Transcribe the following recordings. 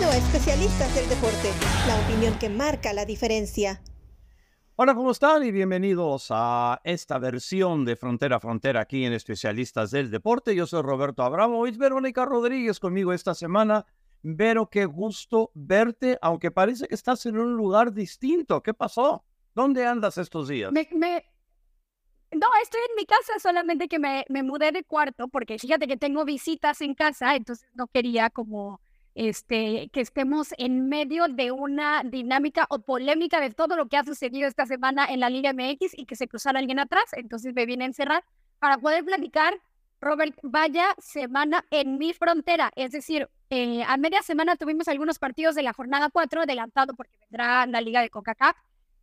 Bienvenido a Especialistas del Deporte, la opinión que marca la diferencia. Hola, ¿cómo están? Y bienvenidos a esta versión de Frontera a Frontera aquí en Especialistas del Deporte. Yo soy Roberto Abramovich, Verónica Rodríguez conmigo esta semana. Vero, qué gusto verte, aunque parece que estás en un lugar distinto. ¿Qué pasó? ¿Dónde andas estos días? Me, No, estoy en mi casa, solamente que me, me mudé de cuarto, porque fíjate que tengo visitas en casa, entonces no quería como este, que estemos en medio de una dinámica o polémica de todo lo que ha sucedido esta semana en la Liga MX y que se cruzara alguien atrás. Entonces me vine a encerrar para poder platicar. Robert, vaya semana en mi frontera. Es decir, eh, a media semana tuvimos algunos partidos de la jornada 4 adelantado porque vendrá la Liga de Coca-Cola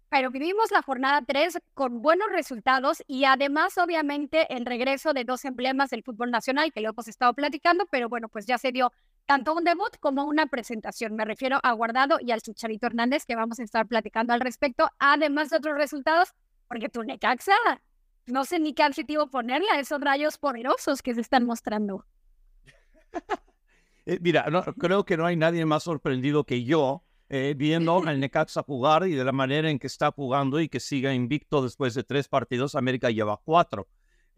pero vivimos la jornada 3 con buenos resultados y además, obviamente, el regreso de dos emblemas del fútbol nacional que lo hemos estado platicando, pero bueno, pues ya se dio tanto un debut como una presentación. Me refiero a Guardado y al Chucharito Hernández, que vamos a estar platicando al respecto, además de otros resultados, porque tu Necaxa, no sé ni qué adjetivo ponerle a esos rayos poderosos que se están mostrando. Eh, mira, no, creo que no hay nadie más sorprendido que yo eh, viendo al Necaxa jugar y de la manera en que está jugando y que siga invicto después de tres partidos, América lleva cuatro.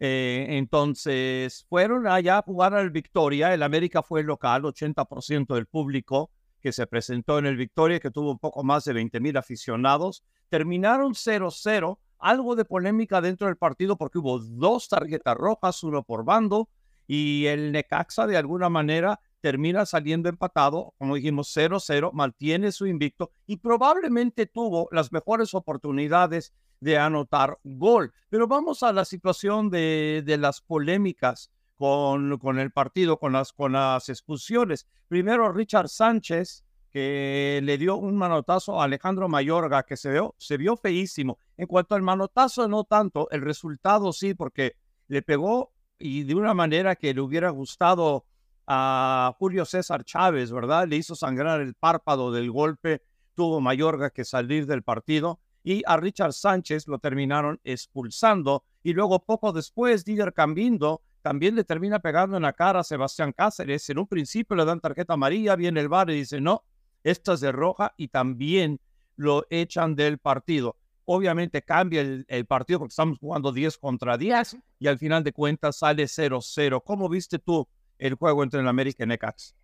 Eh, entonces, fueron allá a jugar al Victoria. El América fue local, 80% del público que se presentó en el Victoria, que tuvo un poco más de 20 mil aficionados. Terminaron 0-0, algo de polémica dentro del partido porque hubo dos tarjetas rojas, uno por bando, y el Necaxa de alguna manera termina saliendo empatado, como dijimos, 0-0, mantiene su invicto y probablemente tuvo las mejores oportunidades de anotar gol. Pero vamos a la situación de, las polémicas con, el partido, con las, con las expulsiones. Primero, Richard Sánchez, que le dio un manotazo a Alejandro Mayorga, que se se vio feísimo. En cuanto al manotazo, no tanto, el resultado sí, porque le pegó y de una manera que le hubiera gustado a Julio César Chávez, ¿verdad? Le hizo sangrar el párpado del golpe, tuvo Mayorga que salir del partido y a Richard Sánchez lo terminaron expulsando y luego poco después Didier Cambindo también le termina pegando en la cara a Sebastián Cáceres. En un principio le dan tarjeta amarilla, viene el bar y dice no, esta es de roja y también lo echan del partido. Obviamente cambia el, el partido porque estamos jugando 10 contra 10 y al final de cuentas sale 0-0. ¿Cómo viste tú el juego entre el América y Necax?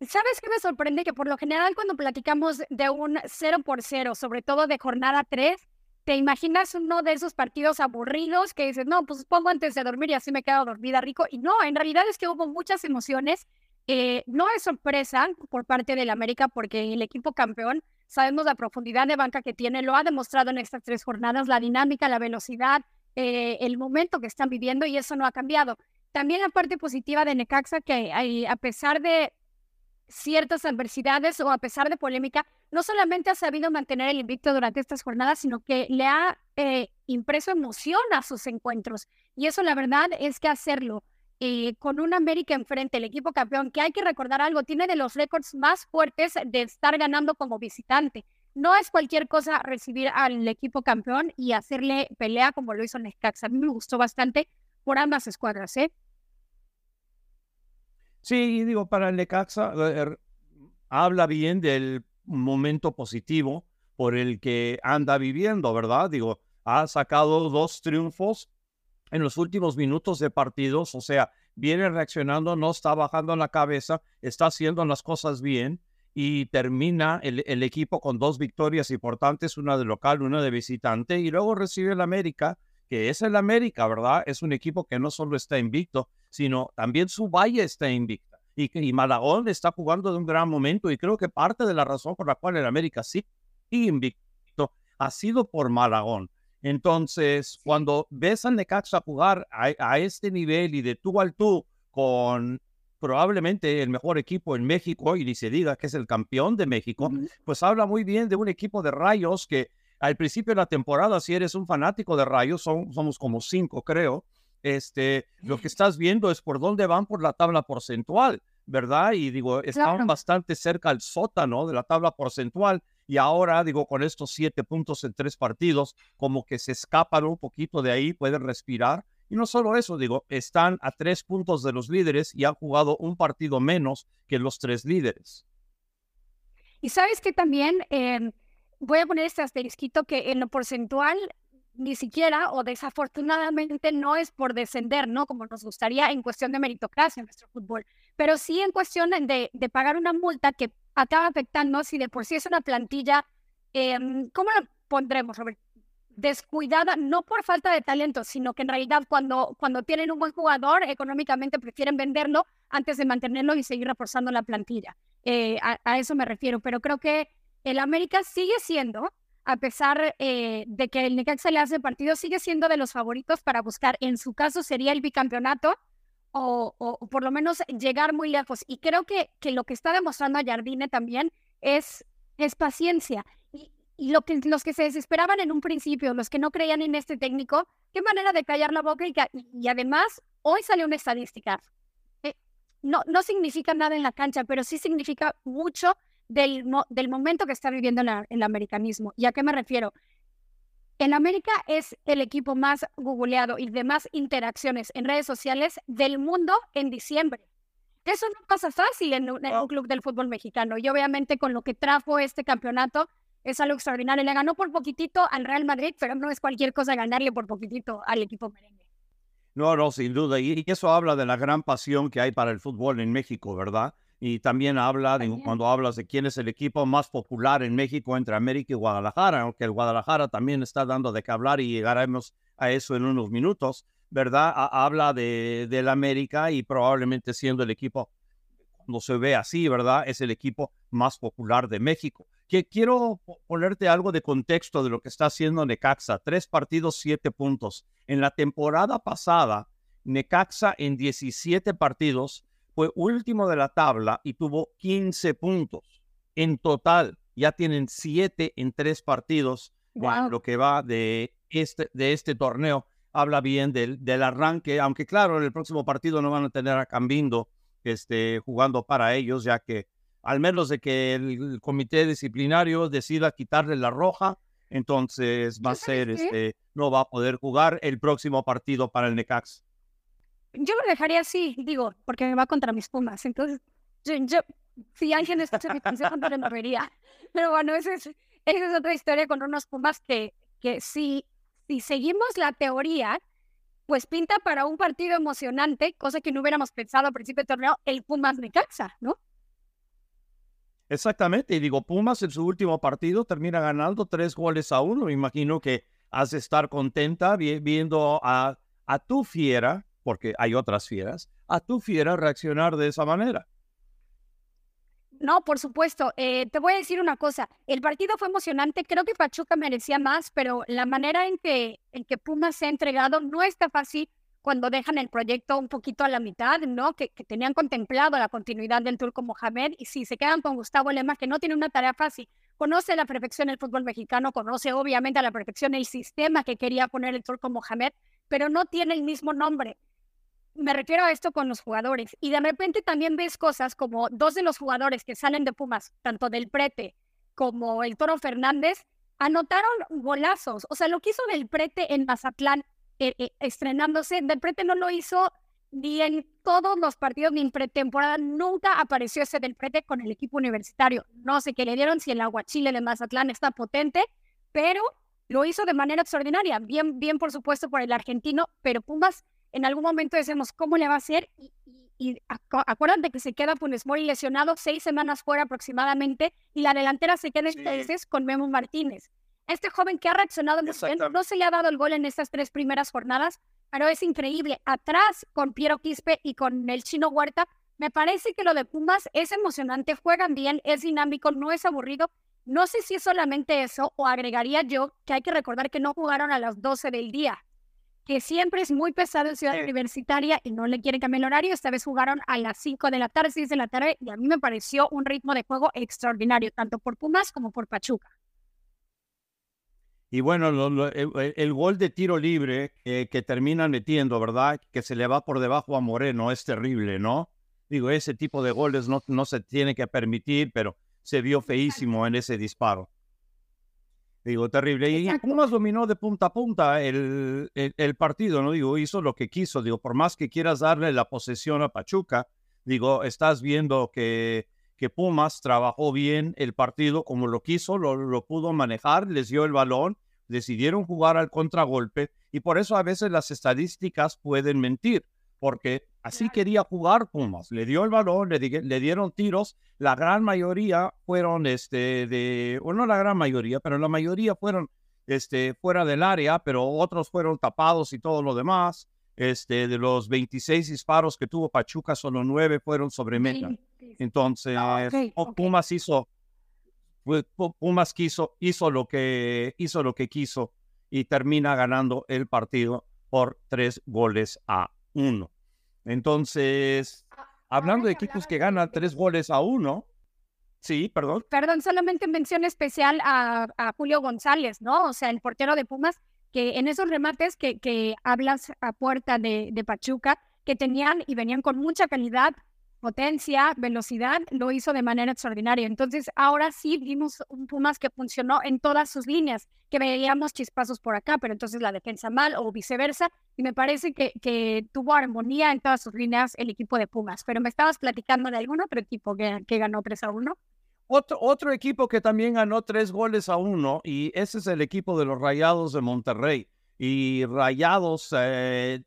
¿Sabes qué me sorprende? Que por lo general cuando platicamos de un 0 por 0, sobre todo de jornada 3, te imaginas uno de esos partidos aburridos que dices, no, pues pongo antes de dormir y así me quedo dormida rico. Y no, en realidad es que hubo muchas emociones. Eh, no es sorpresa por parte del América porque el equipo campeón, sabemos la profundidad de banca que tiene, lo ha demostrado en estas tres jornadas, la dinámica, la velocidad, eh, el momento que están viviendo y eso no ha cambiado. También la parte positiva de Necaxa que a pesar de ciertas adversidades o a pesar de polémica, no solamente ha sabido mantener el invicto durante estas jornadas, sino que le ha eh, impreso emoción a sus encuentros. Y eso la verdad es que hacerlo eh, con un América enfrente, el equipo campeón, que hay que recordar algo, tiene de los récords más fuertes de estar ganando como visitante. No es cualquier cosa recibir al equipo campeón y hacerle pelea como lo hizo Necaxa. A mí me gustó bastante por ambas escuadras, ¿eh? Sí, digo, para el Necaxa habla bien del momento positivo por el que anda viviendo, ¿verdad? Digo, ha sacado dos triunfos en los últimos minutos de partidos, o sea, viene reaccionando, no está bajando la cabeza, está haciendo las cosas bien y termina el, el, equipo con dos victorias importantes, una de local, una de visitante, y luego recibe el América, que es el América, ¿verdad? Es un equipo que no solo está invicto, sino también su valle está invicta. Y, y Malagón está jugando de un gran momento y creo que parte de la razón por la cual el América sí invicto ha sido por Malagón. Entonces, cuando ves a Necaxa jugar a, este nivel y de tú al tú con probablemente el mejor equipo en México, y ni se diga que es el campeón de México, pues habla muy bien de un equipo de rayos que al principio de la temporada, si eres un fanático de rayos, son, somos como cinco, creo, este, lo que estás viendo es por dónde van por la tabla porcentual, ¿verdad? Y digo, estaban bastante cerca al sótano de la tabla porcentual y ahora, digo, con estos siete puntos en tres partidos, como que se escapan un poquito de ahí, pueden respirar. Y no solo eso, digo, están a tres puntos de los líderes y han jugado un partido menos que los tres líderes. Y sabes que también em, voy a poner este asterisquito que en lo porcentual ni siquiera o desafortunadamente no es por descender, ¿no? Como nos gustaría en cuestión de meritocracia en nuestro fútbol, pero sí en cuestión de, de pagar una multa que acaba afectando si de por sí es una plantilla, em, ¿cómo la pondremos, Robert? Descuidada, no por falta de talento, sino que en realidad cuando, cuando tienen un buen jugador, económicamente prefieren venderlo antes de mantenerlo y seguir reforzando la plantilla. Eh, a, a eso me refiero, pero creo que el América sigue siendo a pesar eh, de que el Necaxa le hace partido, sigue siendo de los favoritos para buscar, en su caso sería el bicampeonato o, o, por lo menos llegar muy lejos. Y creo que, que lo que está demostrando a Jardine también es, es paciencia. Y, y, lo que, los que se desesperaban en un principio, los que no creían en este técnico, qué manera de callar la boca. Y, y además, hoy salió una estadística. Eh, no, no significa nada en la cancha, pero sí significa mucho del, del momento que está viviendo el americanismo. ¿Y a qué me refiero? En América es el equipo más googleado y de más interacciones en redes sociales del mundo en diciembre. Eso no pasa fácil en un, en un, club del fútbol mexicano. Y obviamente con lo que trajo este campeonato es algo extraordinario. Le ganó por poquitito al Real Madrid, pero no es cualquier cosa ganarle por poquitito al equipo merengue. No, no, sin duda. Y eso habla de la gran pasión que hay para el fútbol en México, ¿verdad? Y también habla de, cuando hablas de quién es el equipo más popular en México entre América y Guadalajara, aunque el Guadalajara también está dando de qué hablar y llegaremos a eso en unos minutos, ¿verdad? habla de del América y probablemente siendo el equipo, cuando se ve así, ¿verdad? Es el equipo más popular de México. Que quiero ponerte algo de contexto de lo que está haciendo Necaxa. Tres partidos, siete puntos. En la temporada pasada, Necaxa en 17 partidos fue último de la tabla y tuvo 15 puntos. En total, ya tienen 7 en 3 partidos, wow. lo que va de este, de este torneo. Habla bien del, del, arranque, aunque claro, en el próximo partido no van a tener a Cambindo este, jugando para ellos, ya que al menos de que el comité disciplinario decida quitarle la roja, entonces va a ser, este, no va a poder jugar el próximo partido para el Necax yo lo dejaría así, digo, porque me va contra mis pumas. Entonces, yo, si alguien escucha mi consejo, no lo vería. Pero bueno, esa es, esa es otra historia con unos pumas que, que si, si seguimos la teoría, pues pinta para un partido emocionante, cosa que no hubiéramos pensado al principio del torneo, el Pumas de Caxa, ¿no? Exactamente, y digo, Pumas en su último partido termina ganando tres goles a uno. Me imagino que has de estar contenta viendo a, a tu fiera porque hay otras fieras, a tu fiera reaccionar de esa manera. No, por supuesto. Eh, te voy a decir una cosa. El partido fue emocionante. Creo que Pachuca merecía más, pero la manera en que, en que Pumas se ha entregado no está fácil cuando dejan el proyecto un poquito a la mitad, ¿no? Que, tenían contemplado la continuidad del Turco Mohamed y si se quedan con Gustavo Lema, que no tiene una tarea fácil. Conoce a la perfección el fútbol mexicano, conoce obviamente a la perfección el sistema que quería poner el Turco Mohamed, pero no tiene el mismo nombre me refiero a esto con los jugadores. Y de repente también ves cosas como dos de los jugadores que salen de Pumas, tanto del Prete como el Toro Fernández, anotaron golazos. O sea, lo que hizo del Prete en Mazatlán eh, eh, estrenándose, del Prete no lo hizo ni en todos los partidos ni en pretemporada. Nunca apareció ese del Prete con el equipo universitario. No sé qué le dieron, si el aguachile de Mazatlán está potente, pero lo hizo de manera extraordinaria. Bien, bien, por supuesto, por el argentino, pero Pumas en algún momento decimos, ¿cómo le va a hacer? Y, y, y acuérdate que se queda Funes Mori lesionado seis semanas fuera aproximadamente y la delantera se queda sí. con Memo Martínez. Este joven que ha reaccionado muy bien, no se le ha dado el gol en estas tres primeras jornadas, pero es increíble. Atrás con Piero Quispe y con el Chino Huerta, me parece que lo de Pumas es emocionante, juegan bien, es dinámico, no es aburrido. No sé si es solamente eso o agregaría yo que hay que recordar que no jugaron a las 12 del día que siempre es muy pesado en Ciudad. Universitaria y no le quieren cambiar el horario. Esta vez jugaron a las 5 de la tarde, 6 de la tarde, y a mí me pareció un ritmo de juego extraordinario, tanto por Pumas como por Pachuca. Y bueno, lo, lo, el, el, gol de tiro libre eh, que terminan metiendo, ¿verdad? Que se le va por debajo a Moreno, es terrible, ¿no? Digo, ese tipo de goles no, no se tiene que permitir, pero se vio feísimo en ese disparo. Digo, terrible. Y Pumas dominó de punta a punta el, el, el, partido, ¿no? Digo, hizo lo que quiso. Digo, por más que quieras darle la posesión a Pachuca, digo, estás viendo que, que Pumas trabajó bien el partido como lo quiso, lo, lo pudo manejar, les dio el balón, decidieron jugar al contragolpe y por eso a veces las estadísticas pueden mentir, porque así quería jugar Pumas, le dio el balón, le, le dieron tiros, la gran mayoría fueron este de, bueno, no la gran mayoría, pero la mayoría fueron este fuera del área, pero otros fueron tapados y todo lo demás. Este, de los 26 disparos que tuvo Pachuca, solo nueve fueron sobre meta. Entonces, Ah, ok, Pumas hizo, pues, Pumas quiso, hizo lo que hizo lo que quiso y termina ganando el partido por tres goles a uno. Entonces, hablando de equipos que ganan tres goles a uno, sí, perdón. Perdón, solamente mención especial a, a Julio González, ¿no? O sea, el portero de Pumas, que en esos remates que, que hablas a puerta de, de Pachuca, que tenían y venían con mucha calidad, potencia, velocidad, lo hizo de manera extraordinaria. Entonces, ahora sí vimos un Pumas que funcionó en todas sus líneas, que veíamos chispazos por acá, pero entonces la defensa mal o viceversa. Y me parece que, que tuvo armonía en todas sus líneas el equipo de Pumas. Pero me estabas platicando de algún otro equipo que, que ganó 3 a 1. Otro, otro equipo que también ganó tres goles a uno, y ese es el equipo de los Rayados de Monterrey. Y Rayados eh,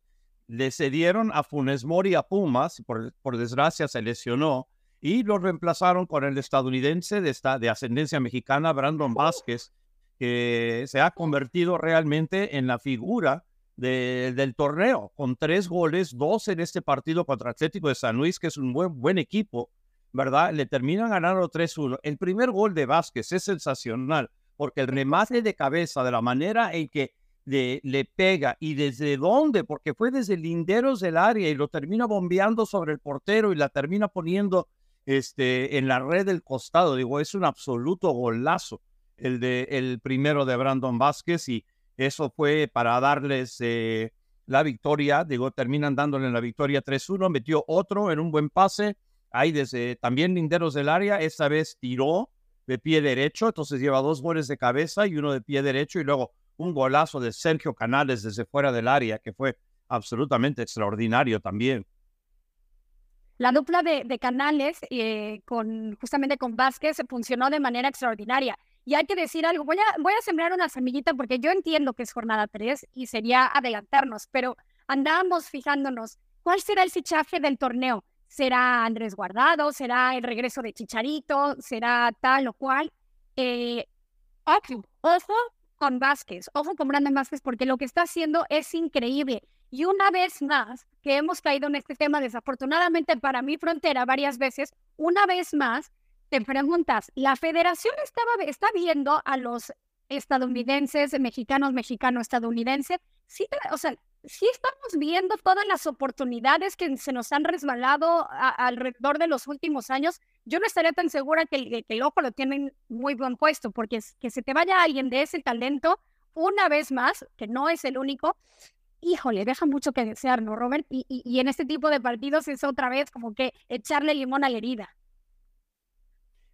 le cedieron a Funes Mori a Pumas, por, por desgracia se lesionó, y lo reemplazaron con el estadounidense de, esta, de ascendencia mexicana, Brandon Vázquez, que se ha convertido realmente en la figura de, del torneo, con tres goles, dos en este partido contra Atlético de San Luis, que es un buen, buen equipo, ¿verdad? Le terminan ganando 3-1. El primer gol de Vázquez es sensacional, porque el remate de cabeza, de la manera en que le, pega y desde dónde, porque fue desde linderos del área y lo termina bombeando sobre el portero y la termina poniendo este, en la red del costado. Digo, es un absoluto golazo el, de, el primero de Brandon Vázquez y eso fue para darles eh, la victoria. Digo, terminan dándole la victoria 3-1, metió otro en un buen pase. Ahí desde también linderos del área, esta vez tiró de pie derecho, entonces lleva dos goles de cabeza y uno de pie derecho y luego un golazo de Sergio Canales desde fuera del área, que fue absolutamente extraordinario también. La dupla de, de Canales eh, con justamente con Vázquez funcionó de manera extraordinaria. Y hay que decir algo, voy a, voy a sembrar una semillita porque yo entiendo que es jornada 3 y sería adelantarnos, pero andábamos fijándonos, ¿cuál será el fichaje del torneo? ¿Será Andrés Guardado? ¿Será el regreso de Chicharito? ¿Será tal o cual? Eh, ojo, ojo con Vázquez, ojo con Brandon Vázquez, porque lo que está haciendo es increíble. Y una vez más, que hemos caído en este tema, desafortunadamente para mi frontera varias veces, una vez más, te preguntas, ¿la federación estaba, está viendo a los estadounidenses, mexicanos, mexicano, estadounidense? Sí, o sea, sí estamos viendo todas las oportunidades que se nos han resbalado a, alrededor de los últimos años. Yo no estaría tan segura que el, que el ojo lo tienen muy buen puesto, porque es, que se te vaya alguien de ese talento, una vez más, que no es el único, híjole, deja mucho que desear, ¿no, Robert? Y, y, en este tipo de partidos es otra vez como que echarle limón a la herida.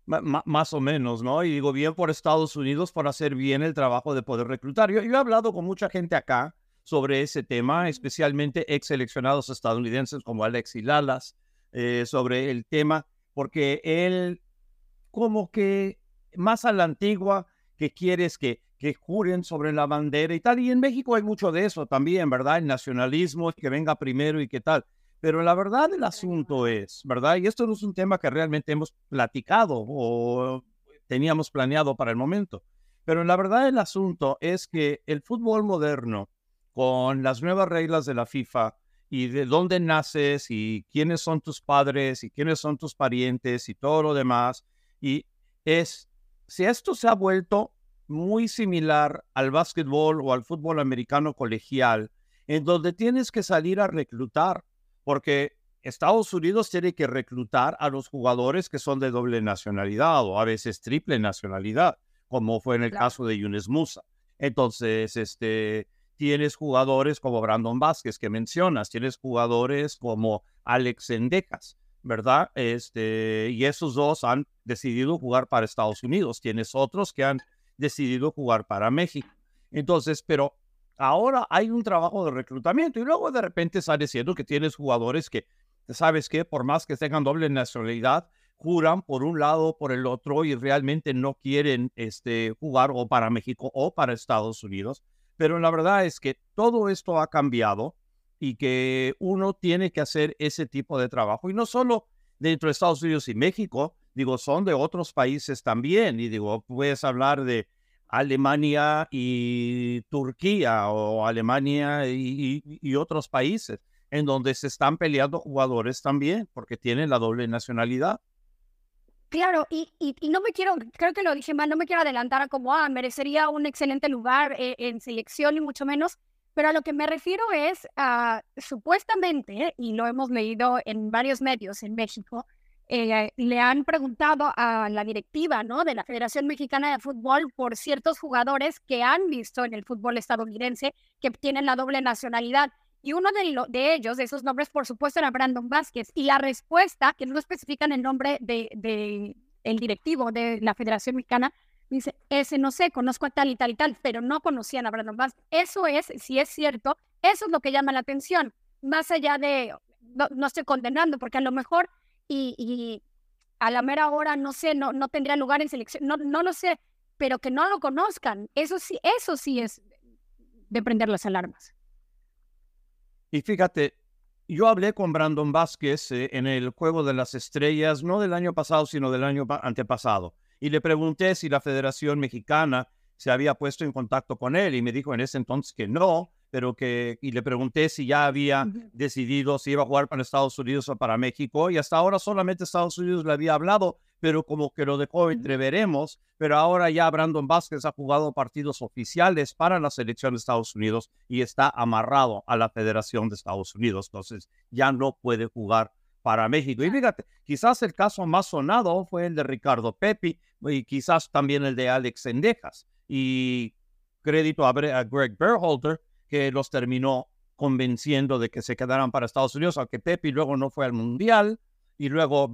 Más o menos, ¿no? Y digo, bien por Estados Unidos por hacer bien el trabajo de poder reclutar. Yo, yo he hablado con mucha gente acá sobre ese tema, especialmente ex seleccionados estadounidenses como Alexis Lalas, eh, sobre el tema, porque él como que más a la antigua que quieres que, que juren sobre la bandera y tal. Y en México hay mucho de eso también, ¿verdad? El nacionalismo, que venga primero y qué tal. Pero la verdad del asunto es, ¿verdad? Y esto no es un tema que realmente hemos platicado o teníamos planeado para el momento. Pero la verdad del asunto es que el fútbol moderno, con las nuevas reglas de la FIFA y de dónde naces y quiénes son tus padres y quiénes son tus parientes y todo lo demás, y es, si esto se ha vuelto muy similar al básquetbol o al fútbol americano colegial, en donde tienes que salir a reclutar porque Estados Unidos tiene que reclutar a los jugadores que son de doble nacionalidad o a veces triple nacionalidad, como fue en el claro. caso de Yunes Musa. Entonces, este, tienes jugadores como Brandon Vázquez que mencionas, tienes jugadores como Alex Endecas, ¿verdad? Este, y esos dos han decidido jugar para Estados Unidos. Tienes otros que han decidido jugar para México. Entonces, pero Ahora hay un trabajo de reclutamiento y luego de repente sale diciendo que tienes jugadores que, ¿sabes qué? Por más que tengan doble nacionalidad, juran por un lado o por el otro y realmente no quieren este, jugar o para México o para Estados Unidos. Pero la verdad es que todo esto ha cambiado y que uno tiene que hacer ese tipo de trabajo. Y no solo dentro de Estados Unidos y México, digo, son de otros países también. Y digo, puedes hablar de Alemania y Turquía o Alemania y, otros países en donde se están peleando jugadores también porque tienen la doble nacionalidad. Claro, y, y, no me quiero, creo que lo dije mal, no me quiero adelantar a como, ah, merecería un excelente lugar eh, en selección y mucho menos, pero a lo que me refiero es, a supuestamente, y lo hemos leído en varios medios en México, eh, le han preguntado a la directiva ¿no? de la Federación Mexicana de Fútbol por ciertos jugadores que han visto en el fútbol estadounidense que tienen la doble nacionalidad. Y uno de, de ellos, de esos nombres, por supuesto, era Brandon Vázquez. Y la respuesta, que no especifican el nombre de, de el directivo de la Federación Mexicana, dice, ese no sé, conozco a tal y tal y tal, pero no conocían a Brandon Vázquez. Eso es, si es cierto, eso es lo que llama la atención. Más allá de, no, no estoy condenando, porque a lo mejor y, a la mera hora, no sé, no, no tendría lugar en selección, no, no lo sé, pero que no lo conozcan, eso sí, eso sí es de prender las alarmas. Y fíjate, yo hablé con Brandon Vázquez eh, en el Juego de las Estrellas, no del año pasado, sino del año antepasado, y le pregunté si la Federación Mexicana se había puesto en contacto con él, y me dijo en ese entonces que no, pero que, y le pregunté si ya había decidido si iba a jugar para Estados Unidos o para México, y hasta ahora solamente Estados Unidos le había hablado, pero como que lo dejó entreveremos, pero ahora ya Brandon Vázquez ha jugado partidos oficiales para la selección de Estados Unidos y está amarrado a la Federación de Estados Unidos, entonces ya no puede jugar para México. Y fíjate, quizás el caso más sonado fue el de Ricardo Pepi y quizás también el de Alex Sendejas. Y crédito a, Greg Berhalter, que los terminó convenciendo de que se quedaran para Estados Unidos, aunque Pepe luego no fue al Mundial y luego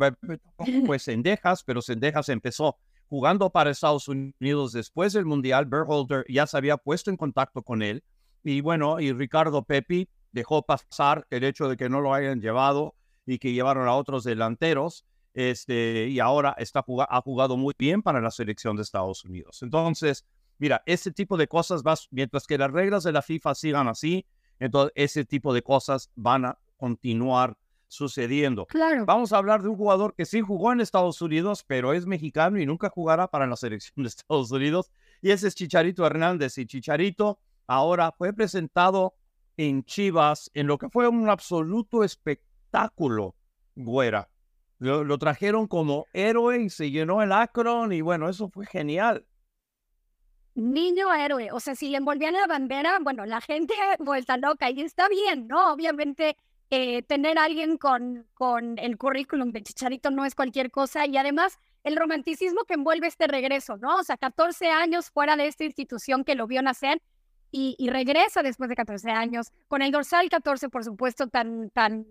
fue Sendejas, pero Sendejas empezó jugando para Estados Unidos después del Mundial. Berholder ya se había puesto en contacto con él y bueno, y Ricardo Pepi dejó pasar el hecho de que no lo hayan llevado y que llevaron a otros delanteros. Este, y ahora está, ha jugado muy bien para la selección de Estados Unidos. Entonces, Mira, ese tipo de cosas, va, mientras que las reglas de la FIFA sigan así, entonces ese tipo de cosas van a continuar sucediendo. Claro. Vamos a hablar de un jugador que sí jugó en Estados Unidos, pero es mexicano y nunca jugará para la selección de Estados Unidos. Y ese es Chicharito Hernández. Y Chicharito ahora fue presentado en Chivas en lo que fue un absoluto espectáculo, güera. Lo, lo trajeron como héroe y se llenó el Akron y bueno, eso fue genial niño héroe. O sea, si le envolvían la bandera, bueno, la gente vuelta loca y está bien, ¿no? Obviamente, eh, tener a alguien con, con el currículum de Chicharito no es cualquier cosa y además el romanticismo que envuelve este regreso, ¿no? O sea, 14 años fuera de esta institución que lo vio nacer y, y regresa después de 14 años con el dorsal 14, por supuesto, tan, tan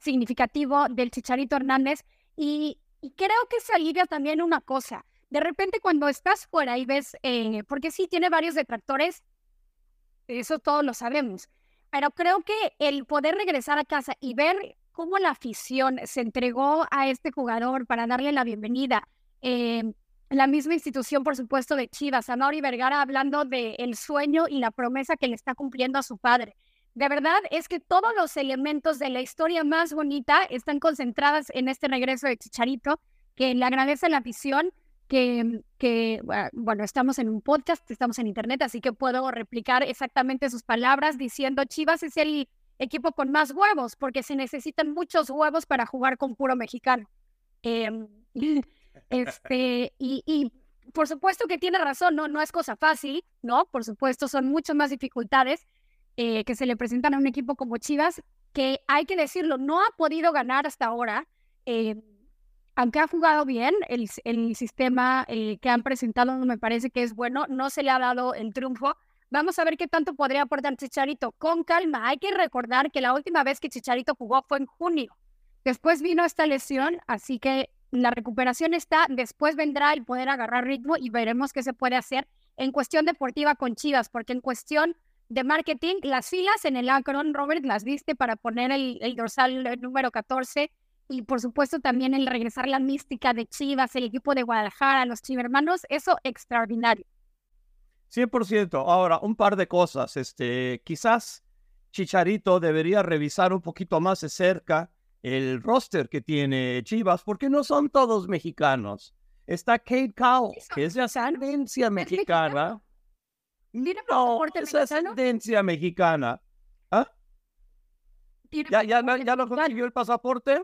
significativo del Chicharito Hernández y, y creo que se alivia también una cosa de repente cuando estás fuera y ves, eh, porque sí tiene varios detractores, eso todos lo sabemos, pero creo que el poder regresar a casa y ver cómo la afición se entregó a este jugador para darle la bienvenida, eh, la misma institución, por supuesto, de Chivas, a Mauri Vergara hablando del el sueño y la promesa que le está cumpliendo a su padre. De verdad es que todos los elementos de la historia más bonita están concentradas en este regreso de Chicharito, que le agradece la afición que, bueno, estamos en un podcast, estamos en internet, así que puedo replicar exactamente sus palabras diciendo Chivas es el equipo con más huevos, porque se necesitan muchos huevos para jugar con puro mexicano. Em, este, y, por supuesto que tiene razón, ¿no? No es cosa fácil, ¿no? Por supuesto, son muchas más dificultades eh, que se le presentan a un equipo como Chivas, que hay que decirlo, no ha podido ganar hasta ahora. Eh, aunque ha jugado bien, el, el sistema eh, que han presentado me parece que es bueno, no se le ha dado el triunfo. Vamos a ver qué tanto podría aportar Chicharito. Con calma, hay que recordar que la última vez que Chicharito jugó fue en junio. Después vino esta lesión, así que la recuperación está, después vendrá el poder agarrar ritmo y veremos qué se puede hacer en cuestión deportiva con Chivas, porque en cuestión de marketing, las filas en el Akron, Robert, las viste para poner el, el dorsal número 14 y por supuesto también el regresar la mística de Chivas, el equipo de Guadalajara, los chivermanos, eso extraordinario. 100%. Ahora, un par de cosas. Este, quizás Chicharito debería revisar un poquito más de cerca el roster que tiene Chivas, porque no son todos mexicanos. Está Kate Cowell, que es de ascendencia mexicana. No, es ascendencia mexicana. ¿Ah? ¿Ya, ya, ya lo consiguió el pasaporte?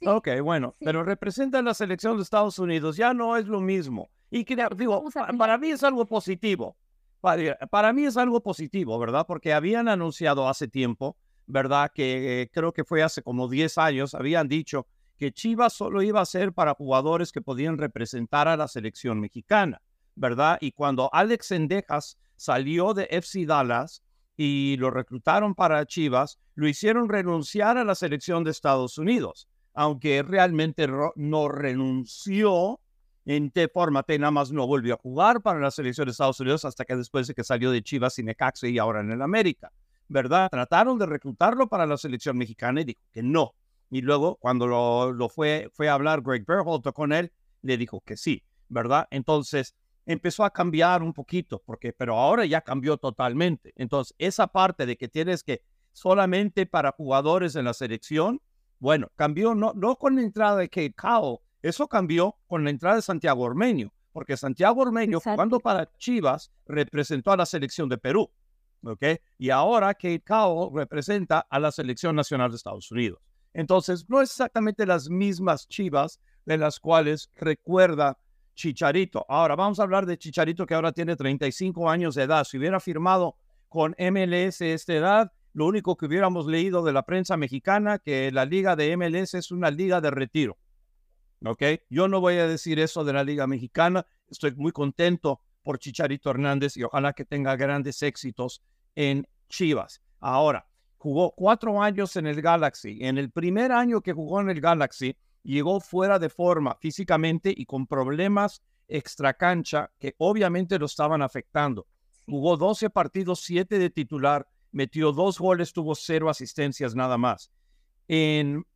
Sí. Ok, bueno, pero representa la selección de Estados Unidos, ya no es lo mismo. Y que, digo, para, mí es algo positivo. Para, para, mí es algo positivo, ¿verdad? Porque habían anunciado hace tiempo, ¿verdad? Que eh, creo que fue hace como 10 años, habían dicho que Chivas solo iba a ser para jugadores que podían representar a la selección mexicana, ¿verdad? Y cuando Alex Sendejas salió de FC Dallas y lo reclutaron para Chivas, lo hicieron renunciar a la selección de Estados Unidos, aunque realmente no renunció en qué forma, nada más no volvió a jugar para la selección de Estados Unidos hasta que después de que salió de Chivas y Necaxa y ahora en el América, ¿verdad? Trataron de reclutarlo para la selección mexicana y dijo que no. Y luego, cuando lo, lo fue, fue a hablar Greg Berhalter con él, le dijo que sí, ¿verdad? Entonces, empezó a cambiar un poquito, porque, pero ahora ya cambió totalmente. Entonces, esa parte de que tienes que solamente para jugadores en la selección, bueno, cambió no, no con la entrada de Kate Cowell, eso cambió con la entrada de Santiago Ormeño, porque Santiago Ormeño, jugando para Chivas, representó a la selección de Perú, ¿ok? Y ahora Kate Cowell representa a la selección nacional de Estados Unidos. Entonces, no es exactamente las mismas Chivas de las cuales recuerda Chicharito. Ahora vamos a hablar de Chicharito que ahora tiene 35 años de edad. Si hubiera firmado con MLS esta edad, lo único que hubiéramos leído de la prensa mexicana, que la liga de MLS es una liga de retiro. ¿Ok? Yo no voy a decir eso de la liga mexicana. Estoy muy contento por Chicharito Hernández y ojalá que tenga grandes éxitos en Chivas. Ahora, jugó cuatro años en el Galaxy. En el primer año que jugó en el Galaxy, llegó fuera de forma físicamente y con problemas extracancha que obviamente lo estaban afectando. Jugó 12 partidos, 7 de titular, metió dos goles, tuvo cero asistencias nada más. En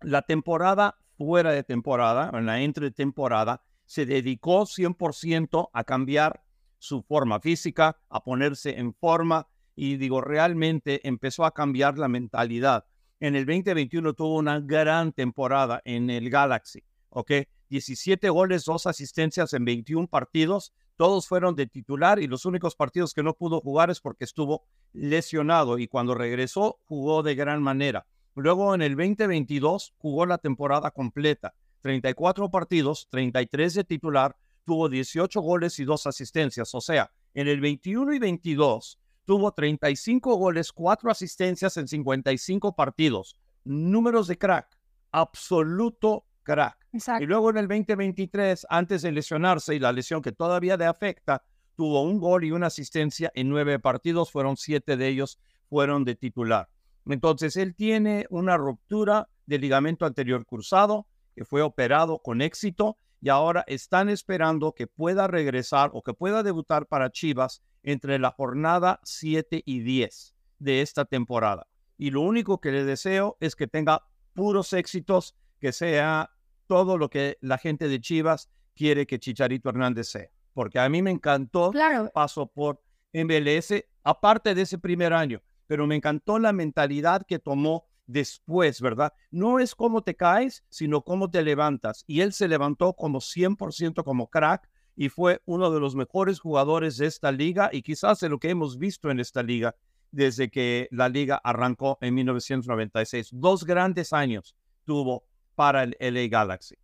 la temporada fuera de temporada, en la entretemporada, se dedicó 100% a cambiar su forma física, a ponerse en forma y digo, realmente empezó a cambiar la mentalidad. En el 2021 tuvo una gran temporada en el Galaxy, ¿ok? 17 goles, dos asistencias en 21 partidos, todos fueron de titular y los únicos partidos que no pudo jugar es porque estuvo lesionado y cuando regresó jugó de gran manera. Luego en el 2022 jugó la temporada completa, 34 partidos, 33 de titular, tuvo 18 goles y dos asistencias, o sea, en el 21 y 22 tuvo 35 goles, 4 asistencias en 55 partidos. Números de crack, absoluto crack. Y luego en el 2023, antes de lesionarse y la lesión que todavía le afecta, tuvo un gol y una asistencia en nueve partidos, fueron siete de ellos, fueron de titular. Entonces, él tiene una ruptura del ligamento anterior cruzado, que fue operado con éxito, y ahora están esperando que pueda regresar o que pueda debutar para Chivas entre la jornada 7 y 10 de esta temporada. Y lo único que le deseo es que tenga puros éxitos, que sea todo lo que la gente de Chivas quiere que Chicharito Hernández sea. Porque a mí me encantó claro. paso por MLS, aparte de ese primer año, pero me encantó la mentalidad que tomó después, ¿verdad? No es cómo te caes, sino cómo te levantas. Y él se levantó como 100% como crack y fue uno de los mejores jugadores de esta liga y quizás de lo que hemos visto en esta liga desde que la liga arrancó en 1996. Dos grandes años tuvo para el LA Galaxy.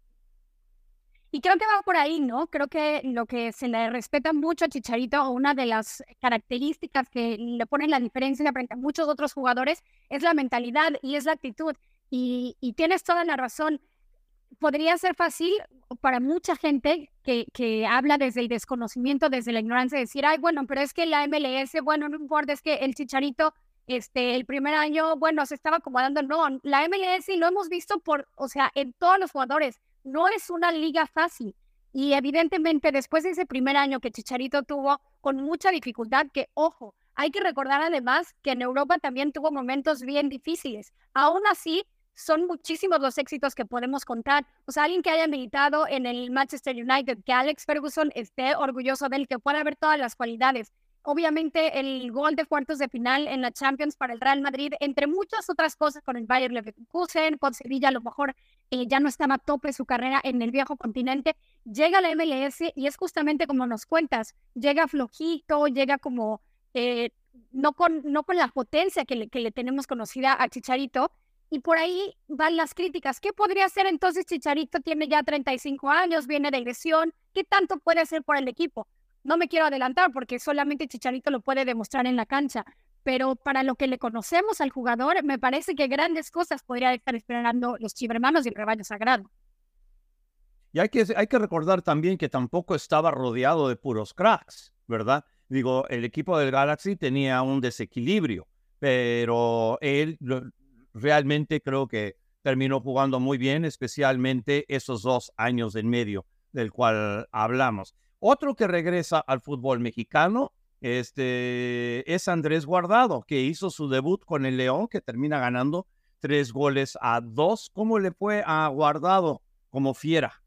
Y creo que va por ahí, ¿no? Creo que lo que se le respeta mucho a Chicharito, o una de las características que le ponen la diferencia frente a muchos otros jugadores, es la mentalidad y es la actitud. Y, y tienes toda la razón podría ser fácil para mucha gente que, que habla desde el desconocimiento, desde la ignorancia, decir, ay, bueno, pero es que la MLS, bueno, no importa, es que el chicharito, este, el primer año, bueno, se estaba acomodando. No, la MLS lo hemos visto por, o sea, en todos los jugadores, no es una liga fácil. Y evidentemente, después de ese primer año que Chicharito tuvo con mucha dificultad, que ojo, hay que recordar además que en Europa también tuvo momentos bien difíciles. Aún así, son muchísimos los éxitos que podemos contar. O sea, alguien que haya militado en el Manchester United, que Alex Ferguson esté orgulloso de él, que pueda ver todas las cualidades. Obviamente el gol de cuartos de final en la Champions para el Real Madrid, entre muchas otras cosas con el Bayern Leverkusen, con Sevilla a lo mejor eh, ya no estaba a tope su carrera en el viejo continente, llega a la MLS y es justamente como nos cuentas, llega flojito, llega como eh, no, con, no con la potencia que le, que le tenemos conocida a Chicharito, y por ahí van las críticas. ¿Qué podría hacer entonces Chicharito? Tiene ya 35 años, viene de agresión. ¿Qué tanto puede hacer por el equipo? No me quiero adelantar porque solamente Chicharito lo puede demostrar en la cancha. Pero para lo que le conocemos al jugador, me parece que grandes cosas podría estar esperando los chivermanos y el rebaño sagrado. Y hay que, hay que recordar también que tampoco estaba rodeado de puros cracks, ¿verdad? Digo, el equipo del Galaxy tenía un desequilibrio, pero él realmente creo que terminó jugando muy bien, especialmente esos dos años en medio del cual hablamos. Otro que regresa al fútbol mexicano este, es Andrés Guardado, que hizo su debut con el León, que termina ganando tres goles a dos. ¿Cómo le fue a Guardado como fiera?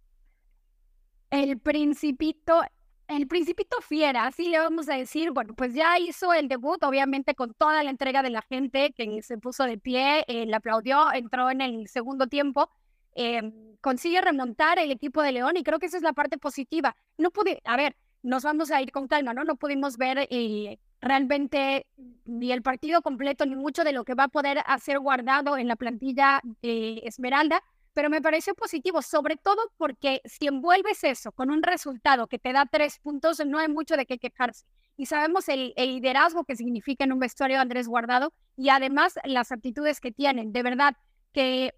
El principito el Principito Fiera, así le vamos a decir, bueno, pues ya hizo el debut, obviamente con toda la entrega de la gente que se puso de pie, eh, le aplaudió, entró en el segundo tiempo, eh, consigue remontar el equipo de León y creo que esa es la parte positiva. No pude, a ver, nos vamos a ir con calma, ¿no? No pudimos ver eh, realmente ni el partido completo ni mucho de lo que va a poder hacer guardado en la plantilla de Esmeralda, pero me pareció positivo, sobre todo porque si envuelves eso con un resultado que te da tres puntos, no hay mucho de qué quejarse. Y sabemos el, liderazgo que significa en un vestuario Andrés Guardado y además las aptitudes que tienen. De verdad, que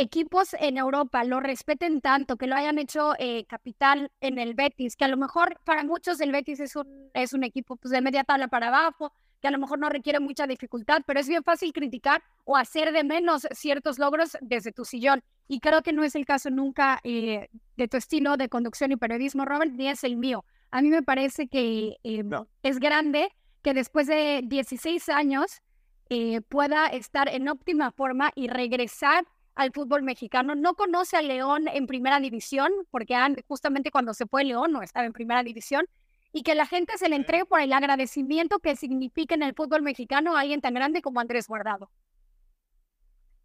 equipos en Europa lo respeten tanto, que lo hayan hecho eh, capital en el Betis, que a lo mejor para muchos el Betis es un, es un equipo pues, de media tabla para abajo, que a lo mejor no requiere mucha dificultad, pero es bien fácil criticar o hacer de menos ciertos logros desde tu sillón. Y creo que no es el caso nunca eh, de tu estilo de conducción y periodismo, Robert, ni es el mío. A mí me parece que eh, es grande que después de 16 años eh, pueda estar en óptima forma y regresar al fútbol mexicano. No conoce a León en primera división, porque justamente cuando se fue León no estaba en primera división, y que la gente se le entregue por el agradecimiento que significa en el fútbol mexicano a alguien tan grande como Andrés Guardado.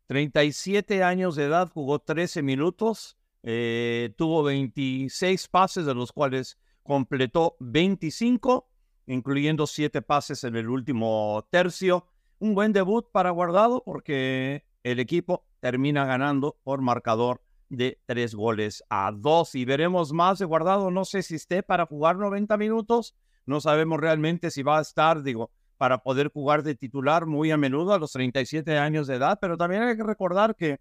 37 años de edad, jugó 13 minutos, eh, tuvo 26 pases, de los cuales completó 25, incluyendo 7 pases en el último tercio. Un buen debut para Guardado porque el equipo termina ganando por marcador de tres goles a dos. Y veremos más de guardado. No sé si esté para jugar 90 minutos. No sabemos realmente si va a estar, digo, para poder jugar de titular muy a menudo a los 37 años de edad. Pero también hay que recordar que,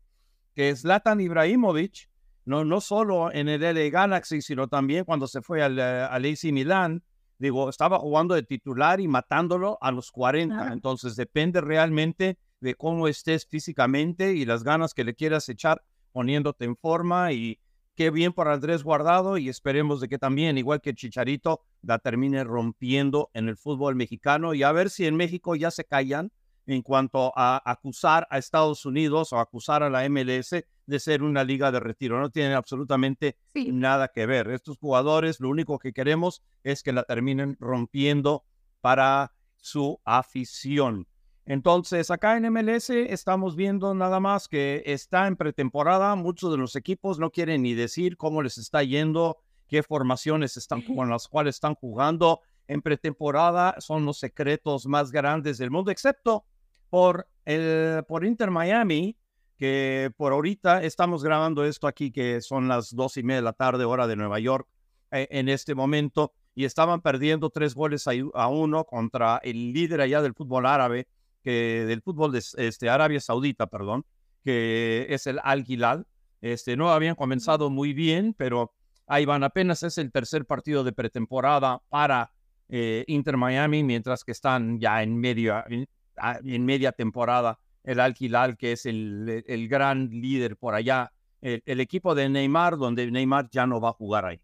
que Zlatan Ibrahimovic, no, no solo en el LA Galaxy, sino también cuando se fue al, al AC Milan, digo, estaba jugando de titular y matándolo a los 40. Entonces depende realmente de cómo estés físicamente y las ganas que le quieras echar poniéndote en forma y qué bien por Andrés Guardado y esperemos de que también, igual que Chicharito, la termine rompiendo en el fútbol mexicano y a ver si en México ya se callan en cuanto a acusar a Estados Unidos o acusar a la MLS de ser una liga de retiro. No tienen absolutamente nada que ver. Estos jugadores lo único que queremos es que la terminen rompiendo para su afición. Entonces, acá en MLS estamos viendo nada más que está en pretemporada. Muchos de los equipos no quieren ni decir cómo les está yendo, qué formaciones están con las cuales están jugando. En pretemporada son los secretos más grandes del mundo, excepto por, el, por Inter Miami, que por ahorita estamos grabando esto aquí, que son las dos y media de la tarde, hora de Nueva York, eh, en este momento, y estaban perdiendo tres goles a uno contra el líder allá del fútbol árabe, que del fútbol de este, Arabia Saudita, perdón, que es el Al Hilal. Este, no habían comenzado muy bien, pero ahí van. Apenas es el tercer partido de pretemporada para eh, Inter Miami, mientras que están ya en, media, en, media temporada el Al Hilal, que es el, el gran líder por allá. El, el, equipo de Neymar, donde Neymar ya no va a jugar ahí.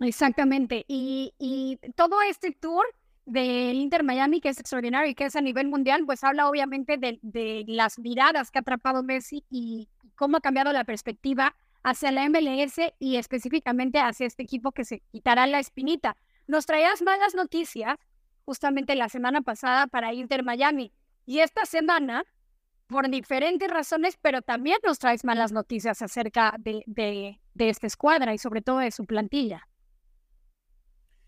Exactamente. Y, y todo este tour del Inter Miami, que es extraordinario y que es a nivel mundial, pues habla obviamente de, de las miradas que ha atrapado Messi y cómo ha cambiado la perspectiva hacia la MLS y específicamente hacia este equipo que se quitará la espinita. Nos traías malas noticias justamente la semana pasada para Inter Miami y esta semana, por diferentes razones, pero también nos traes malas noticias acerca de, de, de esta escuadra y sobre todo de su plantilla.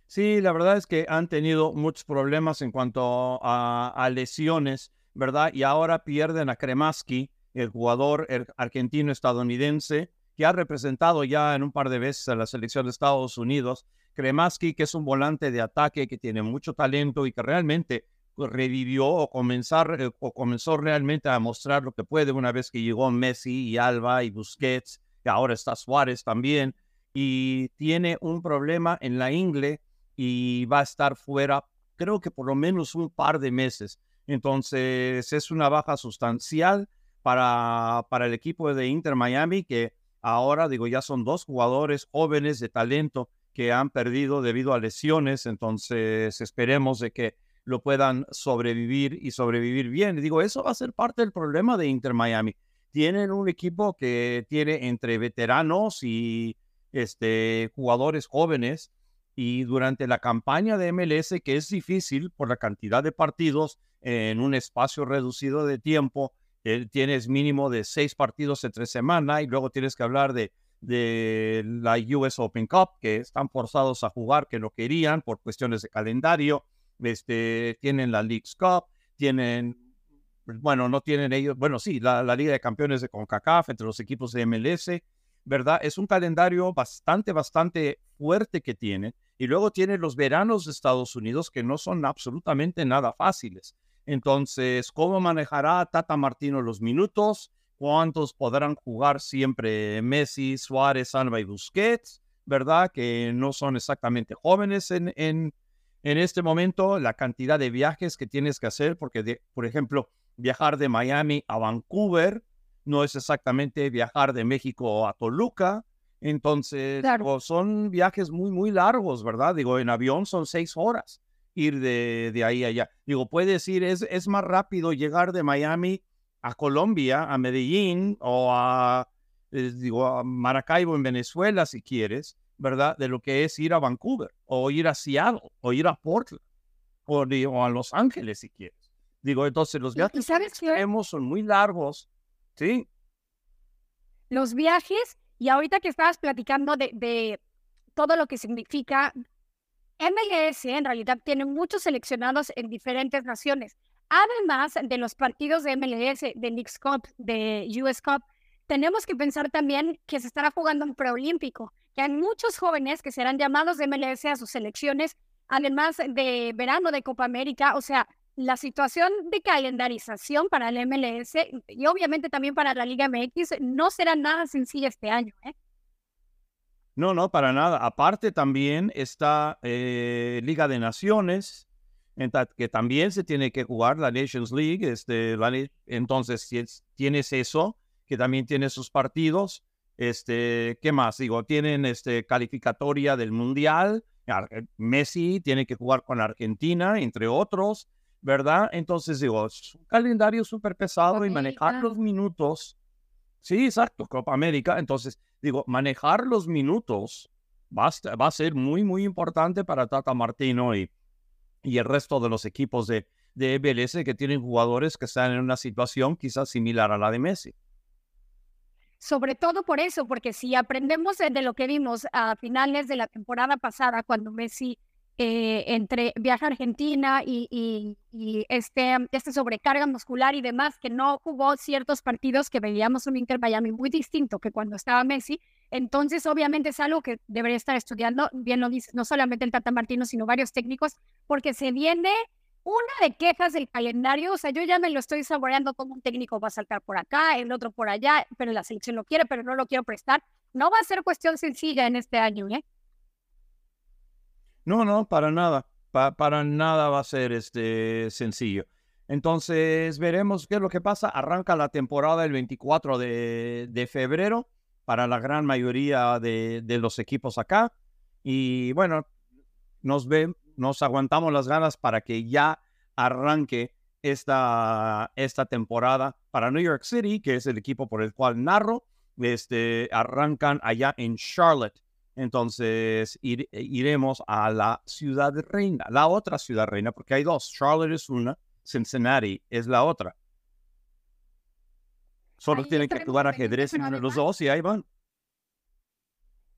Sí, la verdad es que han tenido muchos problemas en cuanto a, lesiones, ¿verdad? Y ahora pierden a Kremaski, el jugador argentino-estadounidense, que ha representado ya en un par de veces a la selección de Estados Unidos. Kremaski, que es un volante de ataque que tiene mucho talento y que realmente revivió o, comenzar, eh, o comenzó realmente a mostrar lo que puede una vez que llegó Messi y Alba y Busquets, y ahora está Suárez también, y tiene un problema en la ingle y va a estar fuera, creo que por lo menos un par de meses. Entonces es una baja sustancial para, para el equipo de Inter Miami, que ahora, digo, ya son dos jugadores jóvenes de talento que han perdido debido a lesiones. Entonces esperemos de que lo puedan sobrevivir y sobrevivir bien. Digo, eso va a ser parte del problema de Inter Miami. Tienen un equipo que tiene entre veteranos y este, jugadores jóvenes y durante la campaña de MLS, que es difícil por la cantidad de partidos en un espacio reducido de tiempo, eh, tienes mínimo de seis partidos entre semana y luego tienes que hablar de, de la US Open Cup, que están forzados a jugar, que no querían por cuestiones de calendario, este, tienen la League's Cup, tienen, bueno, no tienen ellos, bueno, sí, la, la Liga de Campeones de CONCACAF entre los equipos de MLS, ¿verdad? Es un calendario bastante, bastante fuerte que tienen y luego tiene los veranos de Estados Unidos que no son absolutamente nada fáciles. Entonces, ¿cómo manejará Tata Martino los minutos? ¿Cuántos podrán jugar siempre Messi, Suárez, Alba y Busquets? ¿Verdad? Que no son exactamente jóvenes en, en, en este momento. La cantidad de viajes que tienes que hacer, porque, por ejemplo, viajar de Miami a Vancouver no es exactamente viajar de México a Toluca, entonces, pues, son viajes muy, muy largos, ¿verdad? Digo, en avión son seis horas ir de, de ahí a allá. Digo, puedes ir, es, es más rápido llegar de Miami a Colombia, a Medellín o a, eh, digo, a Maracaibo en Venezuela, si quieres, ¿verdad? De lo que es ir a Vancouver o ir a Seattle o ir a Portland o, o a Los Ángeles, si quieres. Digo, entonces los viajes que son muy largos, ¿sí? Los viajes y ahorita que estabas platicando de, todo lo que significa, MLS en realidad tiene muchos seleccionados en diferentes naciones. Además de los partidos de MLS, de Leagues Cup, de US Cup, tenemos que pensar también que se estará jugando un preolímpico, que hay muchos jóvenes que serán llamados de MLS a sus selecciones, además de verano de Copa América, o sea, la situación de calendarización para el MLS y obviamente también para la Liga MX no será nada sencilla este año. ¿eh? No, no, para nada. Aparte también está eh, Liga de Naciones, que también se tiene que jugar la Nations League. Este, entonces, si tienes eso, que también tiene sus partidos. Este, ¿Qué más? Digo, tienen este, calificatoria del Mundial. Messi tiene que jugar con Argentina, entre otros. ¿Verdad? Entonces digo, es un calendario súper pesado y manejar los minutos. Sí, exacto, Copa América. Entonces, digo, manejar los minutos va a, va a ser muy, muy importante para Tata Martino y, y el resto de los equipos de, de MLS que tienen jugadores que están en una situación quizás similar a la de Messi. Sobre todo por eso, porque si aprendemos de lo que vimos a finales de la temporada pasada, cuando Messi eh, entre viaje a Argentina y, este, este sobrecarga muscular y demás, que no jugó ciertos partidos que veíamos un Inter Miami muy distinto que cuando estaba Messi. Entonces, obviamente es algo que debería estar estudiando, bien lo dice, no solamente el Tata Martino, sino varios técnicos, porque se viene una de quejas del calendario, o sea, yo ya me lo estoy saboreando como un técnico va a saltar por acá, el otro por allá, pero la selección lo quiere, pero no lo quiero prestar. No va a ser cuestión sencilla en este año, ¿eh? No, no, para nada. para nada va a ser este sencillo. Entonces veremos qué es lo que pasa. Arranca la temporada el 24 de, febrero para la gran mayoría de, los equipos acá. Y bueno, nos, nos aguantamos las ganas para que ya arranque esta, esta temporada para New York City, que es el equipo por el cual narro. Este, arrancan allá en Charlotte. Entonces iremos a la ciudad reina, la otra ciudad reina, porque hay dos. Charlotte es una, Cincinnati es la otra. Solo tienen que jugar ajedrez entre los dos y ahí van.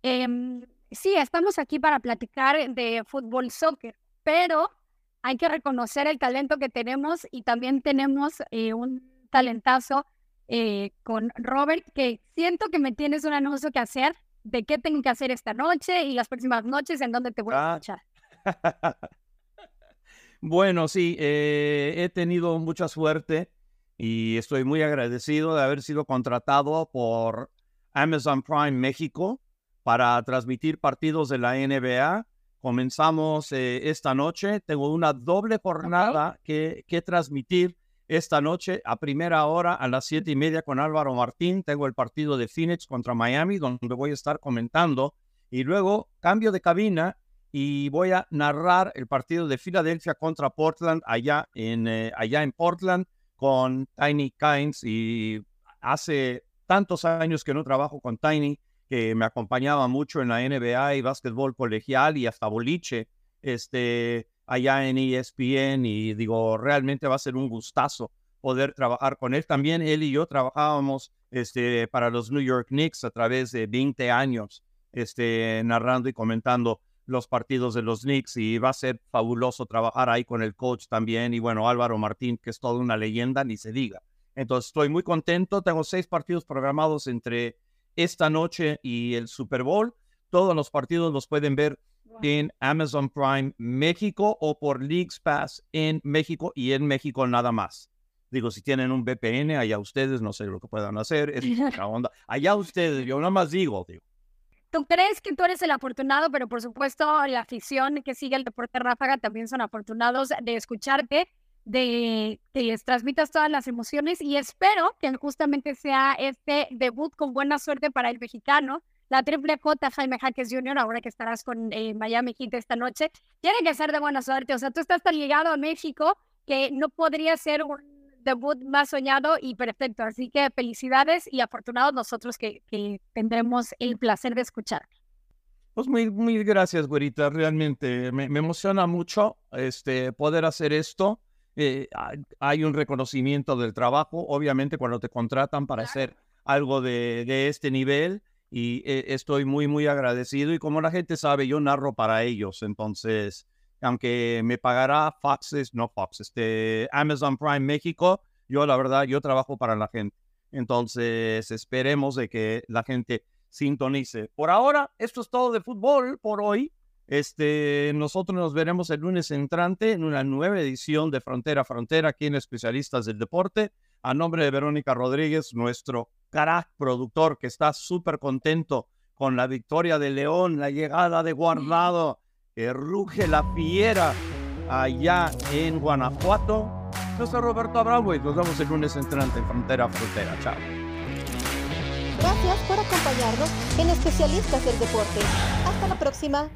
Em, sí, estamos aquí para platicar de fútbol, soccer, pero hay que reconocer el talento que tenemos y también tenemos eh, un talentazo eh, con Robert, que siento que me tienes un anuncio que hacer de qué tengo que hacer esta noche y las próximas noches en donde te voy a ah. escuchar. bueno, sí, eh, he tenido mucha suerte y estoy muy agradecido de haber sido contratado por Amazon Prime México para transmitir partidos de la NBA. Comenzamos eh, esta noche. Tengo una doble jornada que, que transmitir esta noche a primera hora a las siete y media con Álvaro Martín. Tengo el partido de Phoenix contra Miami, donde voy a estar comentando. Y luego cambio de cabina y voy a narrar el partido de Filadelfia contra Portland allá en, eh, allá en Portland con Tiny Kynes y hace tantos años que no trabajo con Tiny, que me acompañaba mucho en la NBA y básquetbol colegial y hasta boliche, este, allá en ESPN y digo, realmente va a ser un gustazo poder trabajar con él. También él y yo trabajábamos este, para los New York Knicks a través de 20 años, este, narrando y comentando los partidos de los Knicks y va a ser fabuloso trabajar ahí con el coach también y bueno, Álvaro Martín, que es toda una leyenda, ni se diga. Entonces estoy muy contento, tengo seis partidos programados entre esta noche y el Super Bowl. Todos los partidos los pueden ver en Amazon Prime México o por Leagues Pass en México y en México nada más. Digo, si tienen un VPN, allá ustedes, no sé lo que puedan hacer, es una onda. Allá ustedes, yo nada más digo, digo. Tú crees que tú eres el afortunado, pero por supuesto la afición que sigue el deporte ráfaga también son afortunados de escucharte, de que les transmitas todas las emociones y espero que justamente sea este debut con buena suerte para el mexicano. La triple J Jaime Jaques Jr., ahora que estarás con eh, Miami Heat esta noche, tiene que ser de buena suerte. O sea, tú estás tan ligado a México que no podría ser un debut más soñado y perfecto. Así que felicidades y afortunados nosotros que, tendremos el placer de escuchar. Pues muy, muy gracias, güerita. Realmente me, emociona mucho este, poder hacer esto. Eh, hay un reconocimiento del trabajo, obviamente, cuando te contratan para hacer algo de, de este nivel y eh, estoy muy, muy agradecido. Y como la gente sabe, yo narro para ellos. Entonces, aunque me pagará Foxes, no Fox, este, Amazon Prime México, yo la verdad, yo trabajo para la gente. Entonces, esperemos de que la gente sintonice. Por ahora, esto es todo de fútbol por hoy. Este, nosotros nos veremos el lunes entrante en una nueva edición de Frontera a Frontera aquí en Especialistas del Deporte. A nombre de Verónica Rodríguez, nuestro carac productor que está súper contento con la victoria de León, la llegada de Guardado que ruge la fiera allá en Guanajuato. Yo soy Roberto Abramo y nos vemos el lunes entrante en Frontera a Frontera. Chao. Gracias por acompañarnos en Especialistas del Deporte. Hasta la próxima.